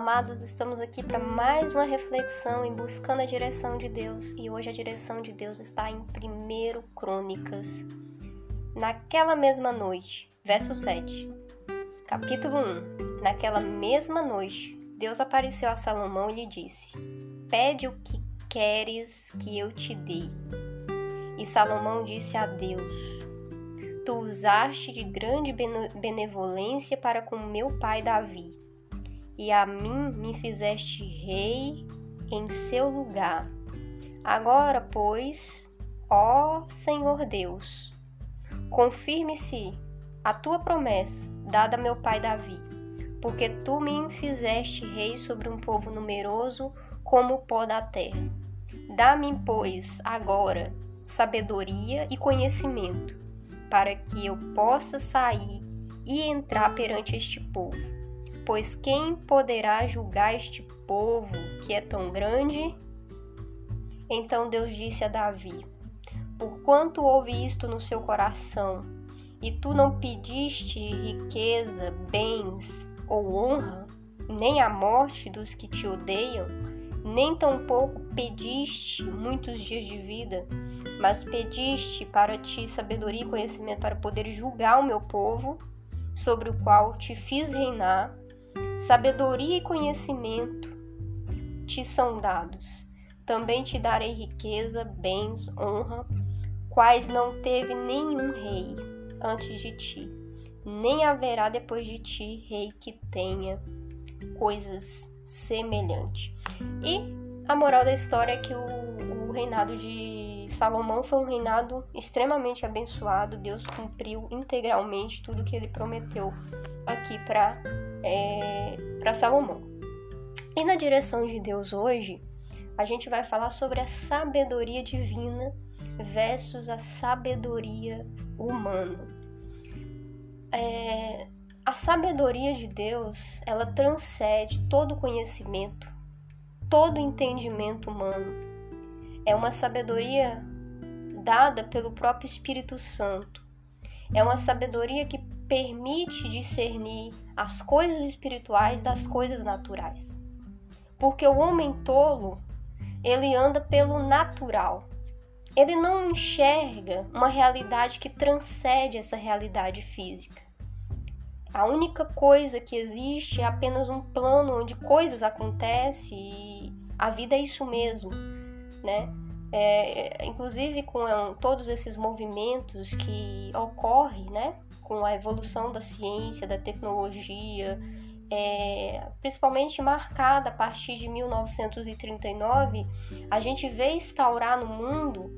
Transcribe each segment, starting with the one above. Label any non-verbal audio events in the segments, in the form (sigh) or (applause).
amados, estamos aqui para mais uma reflexão em buscando a direção de Deus e hoje a direção de Deus está em 1 Crônicas. Naquela mesma noite, verso 7, capítulo 1. Naquela mesma noite, Deus apareceu a Salomão e lhe disse: Pede o que queres que eu te dê. E Salomão disse a Deus: Tu usaste de grande benevolência para com meu pai Davi e a mim me fizeste rei em seu lugar. Agora, pois, ó Senhor Deus, confirme-se a tua promessa dada a meu pai Davi, porque tu me fizeste rei sobre um povo numeroso como o pó da terra. Dá-me, pois, agora sabedoria e conhecimento, para que eu possa sair e entrar perante este povo Pois quem poderá julgar este povo que é tão grande? Então Deus disse a Davi: Porquanto houve isto no seu coração, e tu não pediste riqueza, bens ou honra, nem a morte dos que te odeiam, nem tampouco pediste muitos dias de vida, mas pediste para ti sabedoria e conhecimento para poder julgar o meu povo, sobre o qual te fiz reinar, Sabedoria e conhecimento te são dados. Também te darei riqueza, bens, honra, quais não teve nenhum rei antes de ti, nem haverá depois de ti rei que tenha coisas semelhantes. E a moral da história é que o, o reinado de Salomão foi um reinado extremamente abençoado. Deus cumpriu integralmente tudo que ele prometeu aqui para é, para Salomão. E na direção de Deus hoje, a gente vai falar sobre a sabedoria divina versus a sabedoria humana. É, a sabedoria de Deus, ela transcende todo conhecimento, todo entendimento humano. É uma sabedoria dada pelo próprio Espírito Santo. É uma sabedoria que permite discernir as coisas espirituais das coisas naturais. Porque o homem tolo, ele anda pelo natural. Ele não enxerga uma realidade que transcende essa realidade física. A única coisa que existe é apenas um plano onde coisas acontecem e a vida é isso mesmo, né? É, inclusive com é, todos esses movimentos que ocorrem, né, com a evolução da ciência, da tecnologia, é, principalmente marcada a partir de 1939, a gente vê instaurar no mundo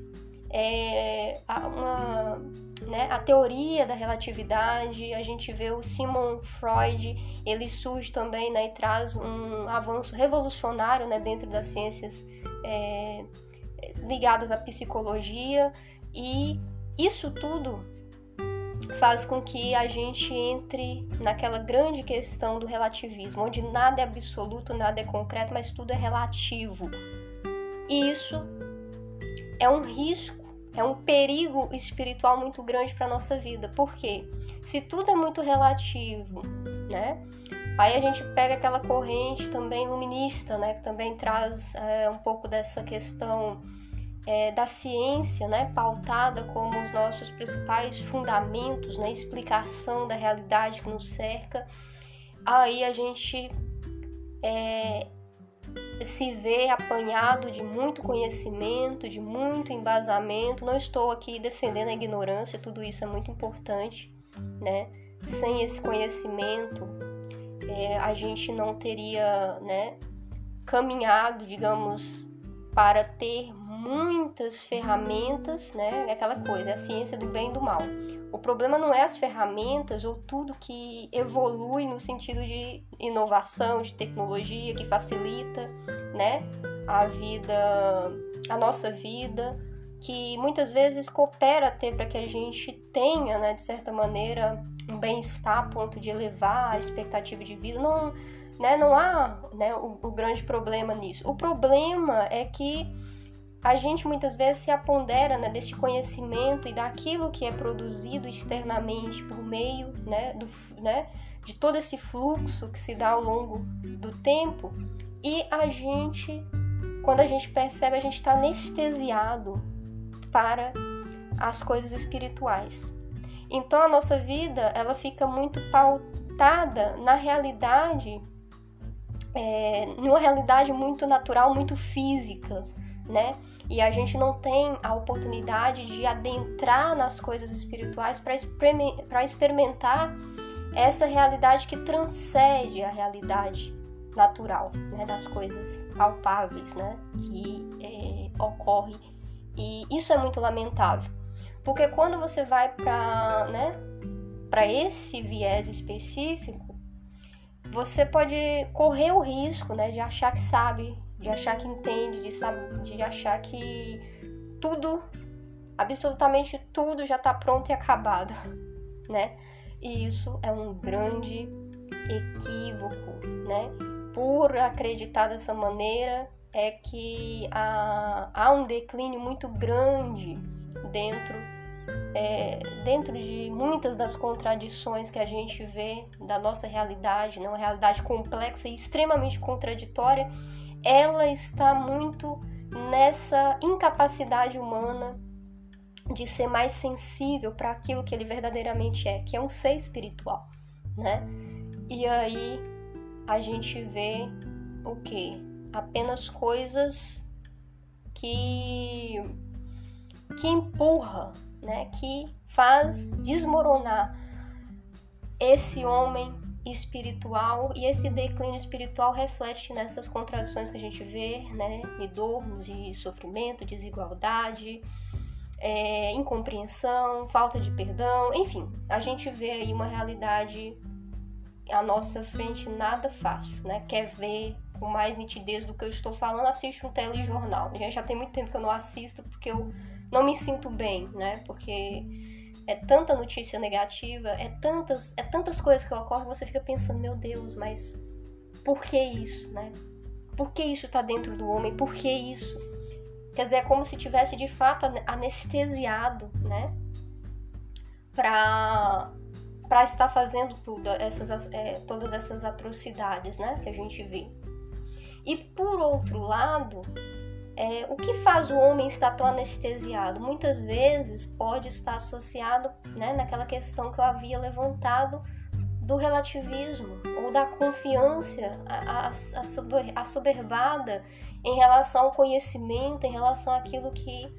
é, uma, né, a teoria da relatividade, a gente vê o Simon Freud, ele surge também né, e traz um avanço revolucionário né, dentro das ciências é, ligadas à psicologia e isso tudo faz com que a gente entre naquela grande questão do relativismo, onde nada é absoluto, nada é concreto, mas tudo é relativo. E isso é um risco, é um perigo espiritual muito grande para nossa vida. Por quê? Se tudo é muito relativo, né? Aí a gente pega aquela corrente também luminista, né? Que também traz é, um pouco dessa questão é, da ciência, né, pautada como os nossos principais fundamentos, né, explicação da realidade que nos cerca, aí a gente é, se vê apanhado de muito conhecimento, de muito embasamento. Não estou aqui defendendo a ignorância, tudo isso é muito importante, né? Sem esse conhecimento, é, a gente não teria, né, caminhado, digamos, para ter muitas ferramentas, né? É aquela coisa, é a ciência do bem e do mal. O problema não é as ferramentas ou tudo que evolui no sentido de inovação, de tecnologia que facilita, né, a vida, a nossa vida, que muitas vezes coopera até para que a gente tenha, né, de certa maneira, um bem-estar a ponto de elevar a expectativa de vida. Não, né, não há né, o, o grande problema nisso. O problema é que a gente muitas vezes se apondera né, deste conhecimento e daquilo que é produzido externamente por meio né, do, né, de todo esse fluxo que se dá ao longo do tempo e a gente, quando a gente percebe, a gente está anestesiado para as coisas espirituais. Então a nossa vida ela fica muito pautada na realidade, é, numa realidade muito natural, muito física, né? E a gente não tem a oportunidade de adentrar nas coisas espirituais para experimentar essa realidade que transcende a realidade natural, né, das coisas palpáveis, né, que é, ocorre. E isso é muito lamentável, porque quando você vai para, né, para esse viés específico, você pode correr o risco, né, de achar que sabe, de achar que entende, de, sabe, de achar que tudo, absolutamente tudo já está pronto e acabado, né? E isso é um grande equívoco, né? Por acreditar dessa maneira, é que há, há um declínio muito grande dentro, é, dentro de muitas das contradições que a gente vê da nossa realidade, né? uma realidade complexa e extremamente contraditória, ela está muito nessa incapacidade humana de ser mais sensível para aquilo que ele verdadeiramente é, que é um ser espiritual, né? E aí a gente vê o que? Apenas coisas que que empurra, né? Que faz desmoronar esse homem espiritual e esse declínio espiritual reflete nessas contradições que a gente vê, né? De dor, de sofrimento, desigualdade, é, incompreensão, falta de perdão, enfim, a gente vê aí uma realidade à nossa frente nada fácil, né? Quer ver com mais nitidez do que eu estou falando, assiste um telejornal. Já tem muito tempo que eu não assisto porque eu não me sinto bem, né? Porque é tanta notícia negativa, é tantas, é tantas coisas que ocorrem, você fica pensando, meu Deus, mas por que isso, né? Por que isso está dentro do homem? Por que isso? Quer dizer, é como se tivesse de fato anestesiado, né? Para para estar fazendo tudo essas, é, todas essas atrocidades, né? Que a gente vê. E por outro lado, é, o que faz o homem estar tão anestesiado? Muitas vezes pode estar associado né, naquela questão que eu havia levantado do relativismo ou da confiança assoberbada em relação ao conhecimento, em relação àquilo que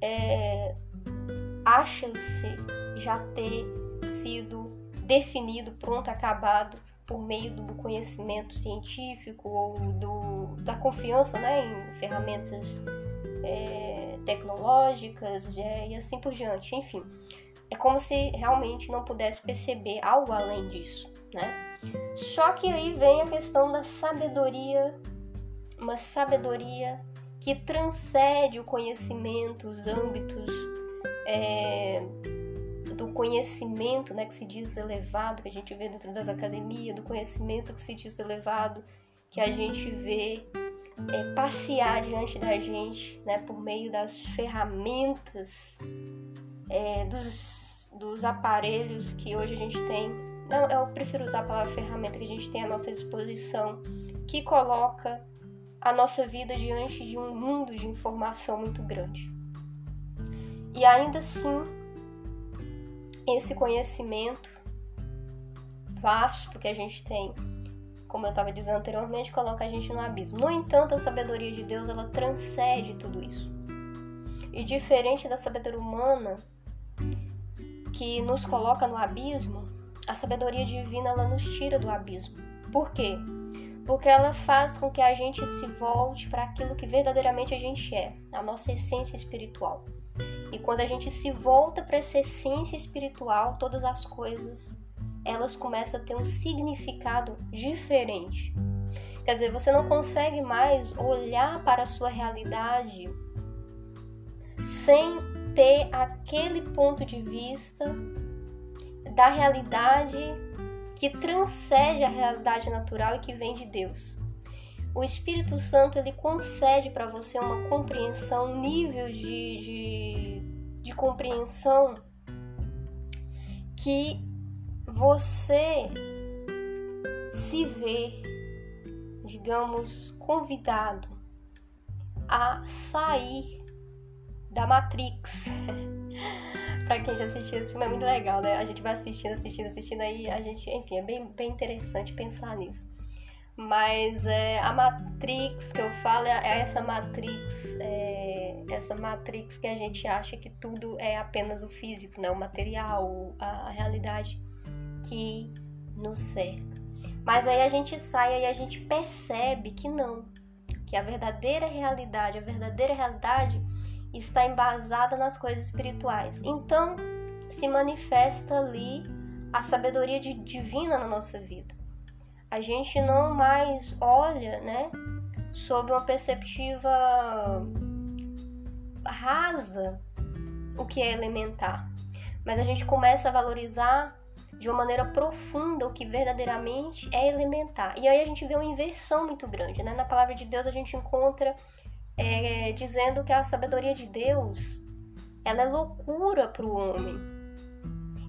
é, acha-se já ter sido definido, pronto, acabado por meio do conhecimento científico ou do, da confiança né, em ferramentas é, tecnológicas é, e assim por diante. Enfim, é como se realmente não pudesse perceber algo além disso, né? Só que aí vem a questão da sabedoria, uma sabedoria que transcende o conhecimento, os âmbitos é, do conhecimento, né, que se diz elevado, que a gente vê dentro das academias, do conhecimento que se diz elevado, que a gente vê é, passear diante da gente, né, por meio das ferramentas é, dos, dos aparelhos que hoje a gente tem. Não, eu prefiro usar a palavra ferramenta que a gente tem à nossa disposição, que coloca a nossa vida diante de um mundo de informação muito grande. E ainda assim, esse conhecimento vasto que a gente tem, como eu estava dizendo anteriormente, coloca a gente no abismo. No entanto, a sabedoria de Deus ela transcende tudo isso. E diferente da sabedoria humana, que nos coloca no abismo, a sabedoria divina ela nos tira do abismo. Por quê? Porque ela faz com que a gente se volte para aquilo que verdadeiramente a gente é, a nossa essência espiritual. E quando a gente se volta para essa essência espiritual, todas as coisas elas começam a ter um significado diferente. Quer dizer, você não consegue mais olhar para a sua realidade sem ter aquele ponto de vista da realidade que transcende a realidade natural e que vem de Deus. O Espírito Santo ele concede para você uma compreensão, um nível de, de, de compreensão que você se vê, digamos, convidado a sair da Matrix. (laughs) pra quem já assistiu esse filme é muito legal, né? A gente vai assistindo, assistindo, assistindo aí, a gente, enfim, é bem, bem interessante pensar nisso. Mas é, a Matrix que eu falo é essa Matrix, é, essa Matrix que a gente acha que tudo é apenas o físico, né? o material, a, a realidade que nos cerca. Mas aí a gente sai e a gente percebe que não, que a verdadeira realidade, a verdadeira realidade está embasada nas coisas espirituais. Então se manifesta ali a sabedoria divina na nossa vida a gente não mais olha, né, sobre uma perspectiva rasa o que é elementar, mas a gente começa a valorizar de uma maneira profunda o que verdadeiramente é elementar. E aí a gente vê uma inversão muito grande, né? Na palavra de Deus a gente encontra é, dizendo que a sabedoria de Deus ela é loucura para o homem,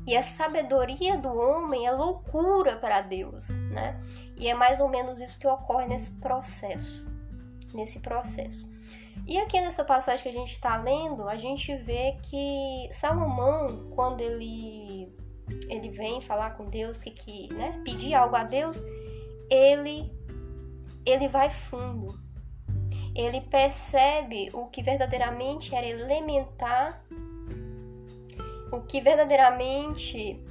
e a sabedoria do homem é loucura para Deus, né? E é mais ou menos isso que ocorre nesse processo, nesse processo. E aqui nessa passagem que a gente está lendo, a gente vê que Salomão, quando ele ele vem falar com Deus, que, que né, pedir algo a Deus, ele ele vai fundo. Ele percebe o que verdadeiramente era elementar o que verdadeiramente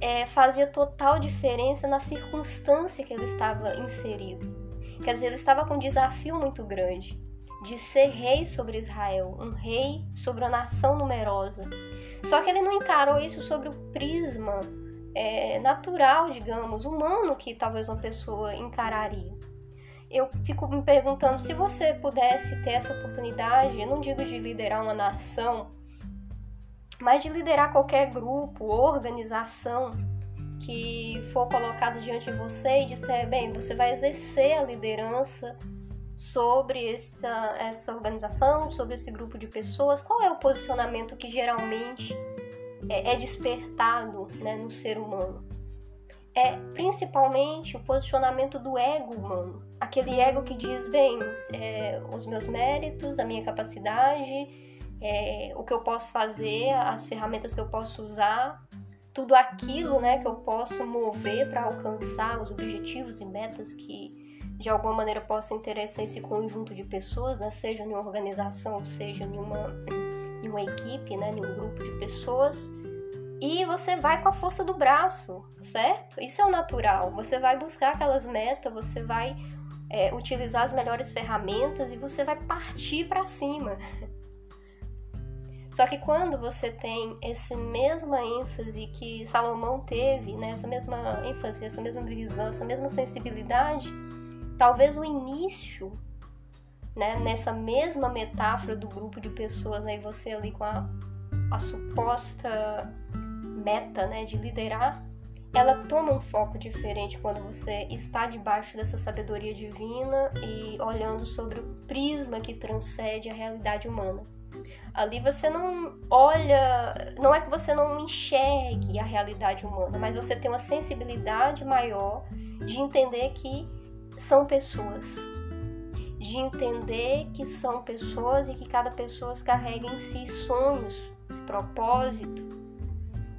é, fazia total diferença na circunstância que ele estava inserido. Quer dizer, ele estava com um desafio muito grande de ser rei sobre Israel, um rei sobre uma nação numerosa. Só que ele não encarou isso sobre o prisma é, natural, digamos, humano que talvez uma pessoa encararia. Eu fico me perguntando se você pudesse ter essa oportunidade, eu não digo de liderar uma nação, mas de liderar qualquer grupo, organização que for colocado diante de você e disser, bem, você vai exercer a liderança sobre essa, essa organização, sobre esse grupo de pessoas, qual é o posicionamento que geralmente é, é despertado né, no ser humano? É principalmente o posicionamento do ego humano, aquele ego que diz, bem, é, os meus méritos, a minha capacidade, é, o que eu posso fazer, as ferramentas que eu posso usar, tudo aquilo né, que eu posso mover para alcançar os objetivos e metas que de alguma maneira possam interessar esse conjunto de pessoas, né, seja em uma organização, seja em uma, em uma equipe, né, em um grupo de pessoas. E você vai com a força do braço, certo? Isso é o natural. Você vai buscar aquelas metas, você vai é, utilizar as melhores ferramentas e você vai partir para cima. Só que quando você tem essa mesma ênfase que Salomão teve, né, essa mesma ênfase, essa mesma visão, essa mesma sensibilidade, talvez o início, né, nessa mesma metáfora do grupo de pessoas, né, e você ali com a, a suposta meta, né, de liderar, ela toma um foco diferente quando você está debaixo dessa sabedoria divina e olhando sobre o prisma que transcende a realidade humana. Ali você não olha, não é que você não enxergue a realidade humana, mas você tem uma sensibilidade maior de entender que são pessoas. De entender que são pessoas e que cada pessoa carrega em si sonhos, propósito,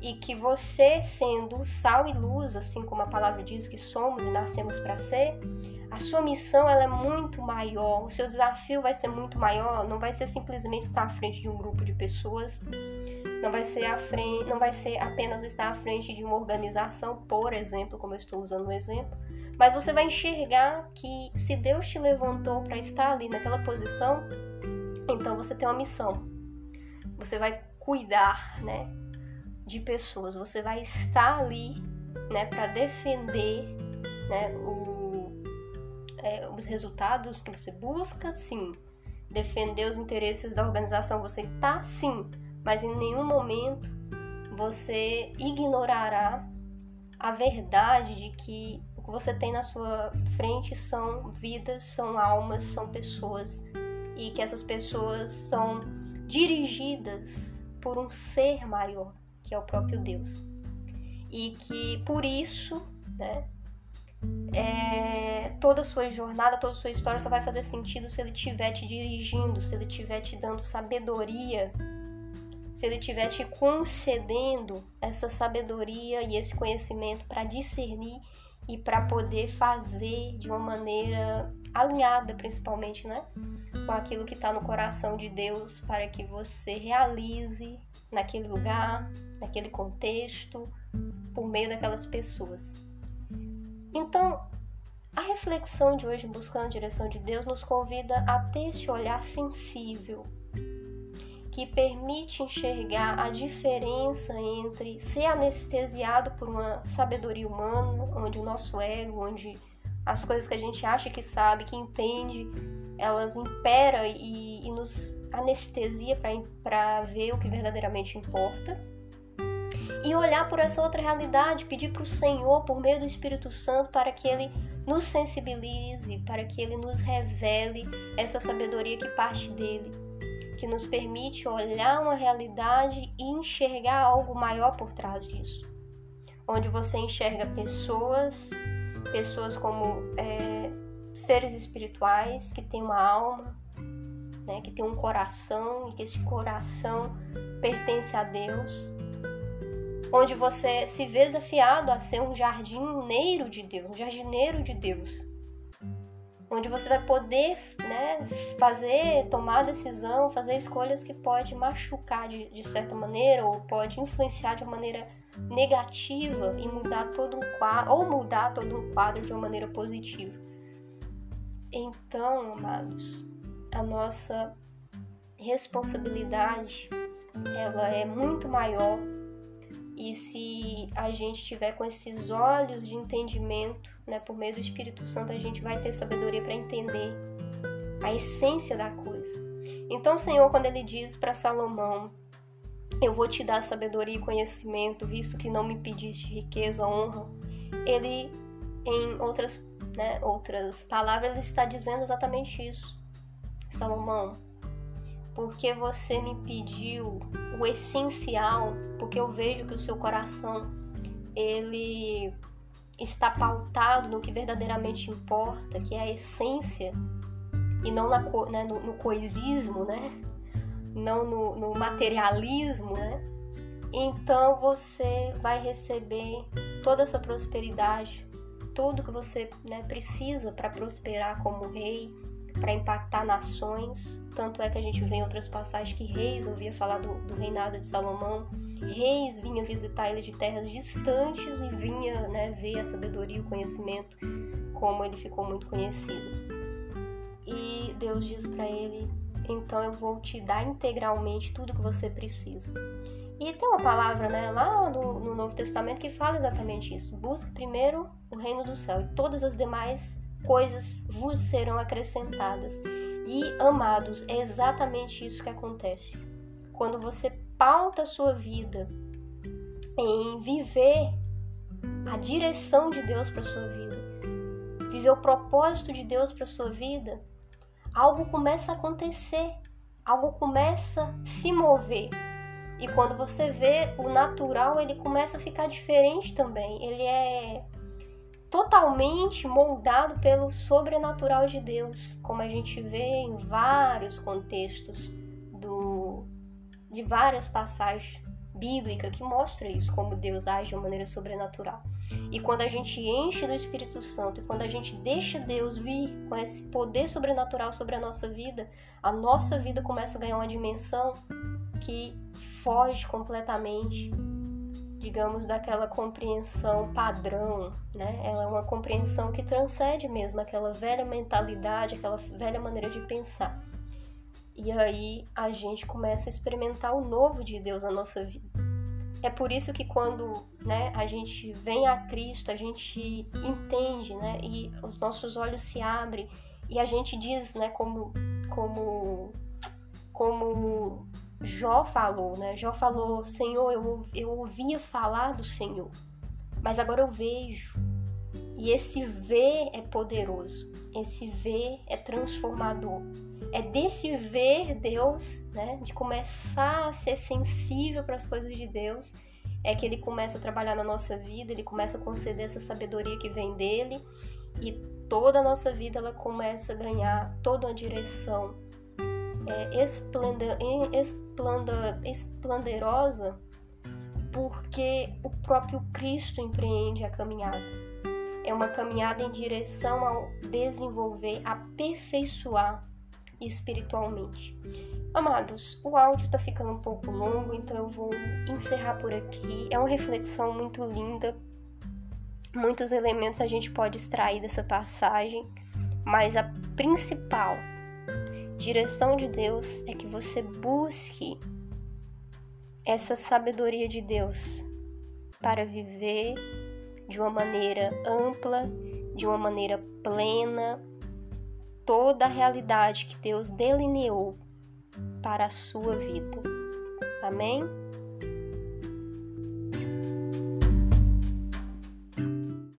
e que você, sendo sal e luz, assim como a palavra diz que somos e nascemos para ser, a sua missão ela é muito maior, o seu desafio vai ser muito maior, não vai ser simplesmente estar à frente de um grupo de pessoas, não vai ser à frente, não vai ser apenas estar à frente de uma organização, por exemplo, como eu estou usando o um exemplo, mas você vai enxergar que se Deus te levantou para estar ali naquela posição, então você tem uma missão. Você vai cuidar, né, de pessoas, você vai estar ali, né, para defender, né, o é, os resultados que você busca, sim. Defender os interesses da organização você está, sim. Mas em nenhum momento você ignorará a verdade de que o que você tem na sua frente são vidas, são almas, são pessoas e que essas pessoas são dirigidas por um ser maior, que é o próprio Deus. E que por isso, né, é, toda a sua jornada, toda a sua história só vai fazer sentido se ele estiver te dirigindo, se ele estiver te dando sabedoria, se ele estiver te concedendo essa sabedoria e esse conhecimento para discernir e para poder fazer de uma maneira alinhada, principalmente, né? Com aquilo que está no coração de Deus, para que você realize naquele lugar, naquele contexto, por meio daquelas pessoas. Então, a reflexão de hoje, buscando a direção de Deus, nos convida a ter esse olhar sensível que permite enxergar a diferença entre ser anestesiado por uma sabedoria humana, onde o nosso ego, onde as coisas que a gente acha que sabe, que entende, elas impera e, e nos anestesia para ver o que verdadeiramente importa. E olhar por essa outra realidade, pedir para o Senhor, por meio do Espírito Santo, para que Ele nos sensibilize, para que Ele nos revele essa sabedoria que parte dele que nos permite olhar uma realidade e enxergar algo maior por trás disso. Onde você enxerga pessoas, pessoas como é, seres espirituais que têm uma alma, né, que tem um coração e que esse coração pertence a Deus. Onde você se vê desafiado a ser um jardineiro de Deus, um jardineiro de Deus onde você vai poder né, fazer, tomar decisão, fazer escolhas que pode machucar de, de certa maneira ou pode influenciar de uma maneira negativa e mudar todo um quadro ou mudar todo um quadro de uma maneira positiva. Então, amados, a nossa responsabilidade ela é muito maior e se a gente tiver com esses olhos de entendimento, né, por meio do Espírito Santo, a gente vai ter sabedoria para entender a essência da coisa. Então, o Senhor, quando ele diz para Salomão: Eu vou te dar sabedoria e conhecimento, visto que não me pediste riqueza, honra, ele, em outras, né, outras palavras, ele está dizendo exatamente isso. Salomão, porque você me pediu o essencial, porque eu vejo que o seu coração ele está pautado no que verdadeiramente importa, que é a essência, e não na, né, no, no, coisismo, né? não no, no materialismo, né? então você vai receber toda essa prosperidade, tudo que você né, precisa para prosperar como rei, para impactar nações. Tanto é que a gente vê em outras passagens que reis ouvia falar do, do reinado de Salomão, reis vinham visitar ele de terras distantes e vinha né, ver a sabedoria e o conhecimento, como ele ficou muito conhecido. E Deus diz para ele: então eu vou te dar integralmente tudo que você precisa. E tem uma palavra né, lá no, no Novo Testamento que fala exatamente isso: busque primeiro o reino do céu e todas as demais coisas vos serão acrescentadas. E, amados, é exatamente isso que acontece. Quando você pauta a sua vida em viver a direção de Deus para sua vida, viver o propósito de Deus para sua vida, algo começa a acontecer, algo começa a se mover. E quando você vê o natural, ele começa a ficar diferente também. Ele é totalmente moldado pelo sobrenatural de Deus, como a gente vê em vários contextos do, de várias passagens bíblicas que mostra isso, como Deus age de uma maneira sobrenatural. E quando a gente enche do Espírito Santo e quando a gente deixa Deus vir com esse poder sobrenatural sobre a nossa vida, a nossa vida começa a ganhar uma dimensão que foge completamente digamos, daquela compreensão padrão, né? Ela é uma compreensão que transcende mesmo aquela velha mentalidade, aquela velha maneira de pensar. E aí a gente começa a experimentar o novo de Deus na nossa vida. É por isso que quando né, a gente vem a Cristo, a gente entende, né? E os nossos olhos se abrem e a gente diz, né, como como como Jó falou, né? Jó falou: Senhor, eu, eu ouvia falar do Senhor, mas agora eu vejo. E esse ver é poderoso, esse ver é transformador. É desse ver Deus, né, de começar a ser sensível para as coisas de Deus, é que ele começa a trabalhar na nossa vida, ele começa a conceder essa sabedoria que vem dele e toda a nossa vida ela começa a ganhar toda uma direção é, esplendor, esplendor, esplenderosa porque o próprio Cristo empreende a caminhada. É uma caminhada em direção ao desenvolver, aperfeiçoar espiritualmente. Amados, o áudio tá ficando um pouco longo, então eu vou encerrar por aqui. É uma reflexão muito linda. Muitos elementos a gente pode extrair dessa passagem, mas a principal direção de Deus é que você busque essa sabedoria de Deus para viver de uma maneira ampla, de uma maneira plena, toda a realidade que Deus delineou para a sua vida. Amém?